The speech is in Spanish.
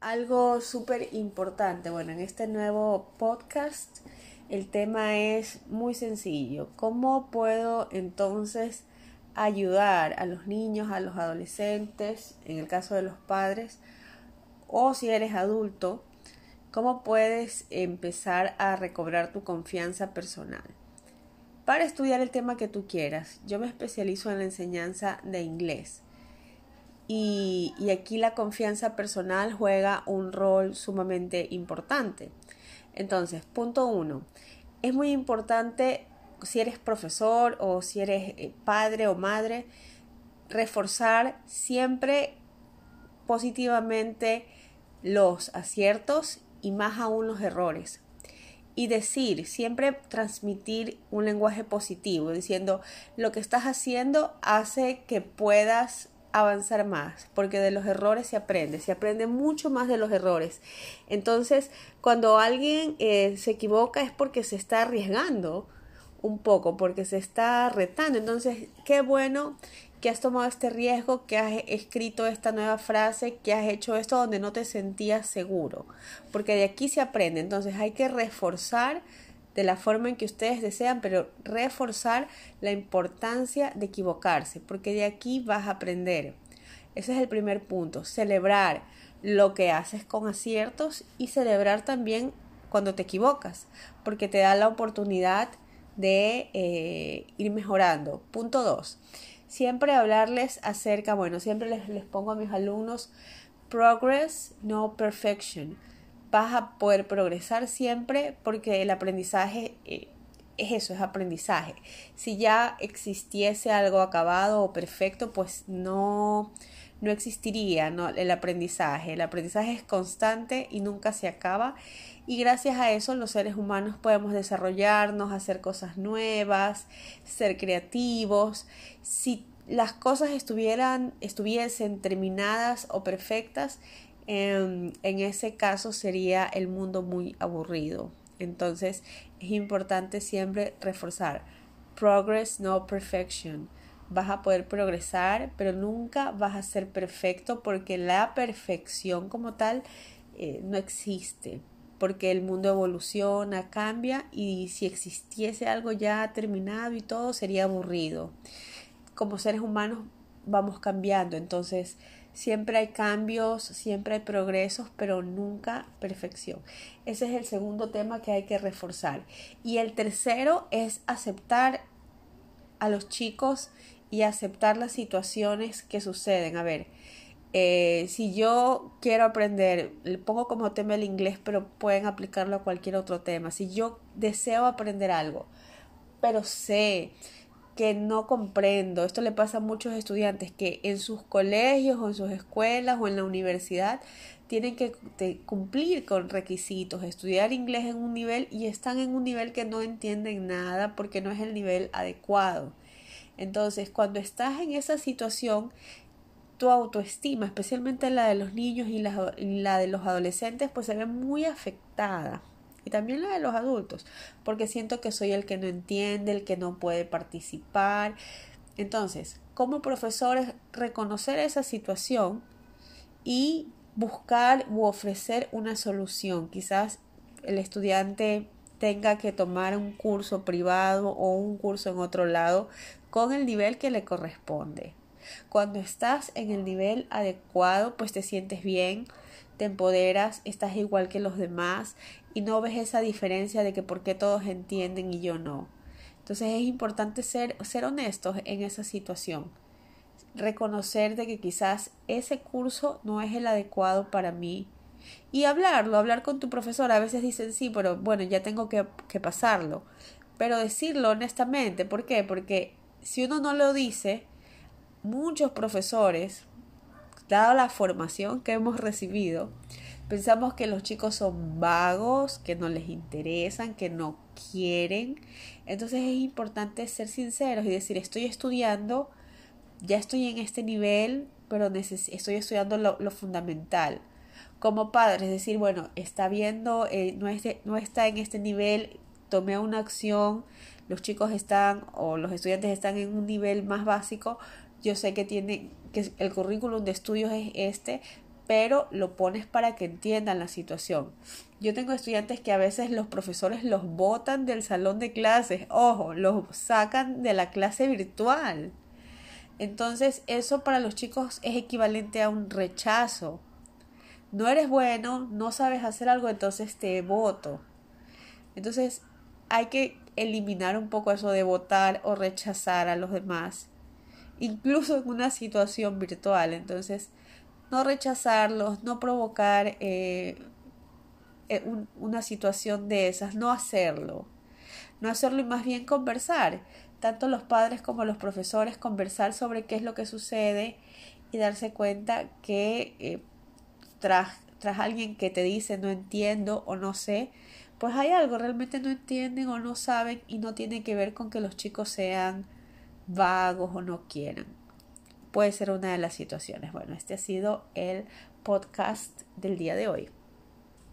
algo súper importante. Bueno, en este nuevo podcast el tema es muy sencillo. ¿Cómo puedo entonces ayudar a los niños, a los adolescentes, en el caso de los padres, o si eres adulto, cómo puedes empezar a recobrar tu confianza personal? Para estudiar el tema que tú quieras, yo me especializo en la enseñanza de inglés. Y, aquí la confianza personal juega un rol sumamente importante. Entonces, punto uno, es muy importante si eres profesor o si eres eh, padre o madre, reforzar siempre positivamente los aciertos y más aún los errores. Y decir, siempre transmitir un lenguaje positivo, diciendo lo que estás haciendo hace que puedas avanzar más, porque de los errores se aprende, se aprende mucho más de los errores. Entonces, cuando alguien eh, se equivoca es porque se está arriesgando un poco, porque se está retando. Entonces, qué bueno que has tomado este riesgo, que has escrito esta nueva frase, que has hecho esto donde no te sentías seguro, porque de aquí se aprende. Entonces, hay que reforzar de la forma en que ustedes desean, pero reforzar la importancia de equivocarse, porque de aquí vas a aprender. Ese es el primer punto, celebrar lo que haces con aciertos y celebrar también cuando te equivocas, porque te da la oportunidad de eh, ir mejorando. Punto dos, siempre hablarles acerca, bueno, siempre les, les pongo a mis alumnos progress, no perfection vas a poder progresar siempre porque el aprendizaje eh, es eso, es aprendizaje. Si ya existiese algo acabado o perfecto, pues no, no existiría ¿no? el aprendizaje. El aprendizaje es constante y nunca se acaba. Y gracias a eso los seres humanos podemos desarrollarnos, hacer cosas nuevas, ser creativos. Si las cosas estuvieran, estuviesen terminadas o perfectas, en, ese caso sería el mundo muy aburrido. Entonces es importante siempre reforzar progress, no perfection. Vas a poder progresar, pero nunca vas a ser perfecto porque la perfección como tal eh, no existe. Porque el mundo evoluciona, cambia y si existiese algo ya terminado y todo sería aburrido. Como seres humanos vamos cambiando, entonces Siempre hay cambios, siempre hay progresos, pero nunca perfección. Ese es el segundo tema que hay que reforzar. Y el tercero es aceptar a los chicos y aceptar las situaciones que suceden. A ver, eh, si yo quiero aprender, le pongo como tema el inglés, pero pueden aplicarlo a cualquier otro tema. Si yo deseo aprender algo, pero sé que no comprendo. Esto le pasa a muchos estudiantes que en sus colegios o en sus escuelas o en la universidad tienen que cumplir con requisitos, estudiar inglés en un nivel y están en un nivel que no entienden nada porque no es el nivel adecuado. Entonces, cuando estás en esa situación, tu autoestima, especialmente la de los niños y la, de los adolescentes, pues se ve muy afectada y también la de los adultos, porque siento que soy el que no entiende, el que no puede participar. Entonces, como profesores, reconocer esa situación y buscar u ofrecer una solución. Quizás el estudiante tenga que tomar un curso privado o un curso en otro lado con el nivel que le corresponde. Cuando estás en el nivel adecuado, pues te sientes bien, te empoderas, estás igual que los demás y no ves esa diferencia de que por qué todos entienden y yo no. Entonces es importante ser, ser honestos en esa situación. Reconocer de que quizás ese curso no es el adecuado para mí. Y hablarlo, hablar con tu profesor. A veces dicen sí, pero bueno, ya tengo que, que pasarlo. Pero decirlo honestamente. ¿Por qué? Porque si uno no lo dice, muchos profesores, dado la formación que hemos recibido, Pensamos que los chicos son vagos, que no les interesan, que no quieren. Entonces es importante ser sinceros y decir, estoy estudiando, ya estoy en este nivel, pero estoy estudiando lo, fundamental. Como padre, es decir, bueno, está viendo, eh, no, no está en este nivel, tomé una acción, los chicos están o los estudiantes están en un nivel más básico, yo sé que tiene que el currículum de estudios es este, pero lo pones para que entiendan la situación. Yo tengo estudiantes que a veces los profesores los botan del salón de clases, ojo, los sacan de la clase virtual. Entonces eso para los chicos es equivalente a un rechazo. No eres bueno, no sabes hacer algo, entonces te voto. Entonces hay que eliminar un poco eso de votar o rechazar a los demás, incluso en una situación virtual. Entonces, no rechazarlos, no provocar eh, eh, una situación de esas, no hacerlo. No hacerlo y más bien conversar tanto los padres como los profesores conversar sobre qué es lo que sucede y darse cuenta que eh, tras, tras alguien que te dice no entiendo o no sé, pues hay algo, realmente no entienden o no saben y no tiene que ver con que los chicos sean vagos o no quieran. Puede ser una de las situaciones. Bueno, este ha sido el podcast del día de hoy.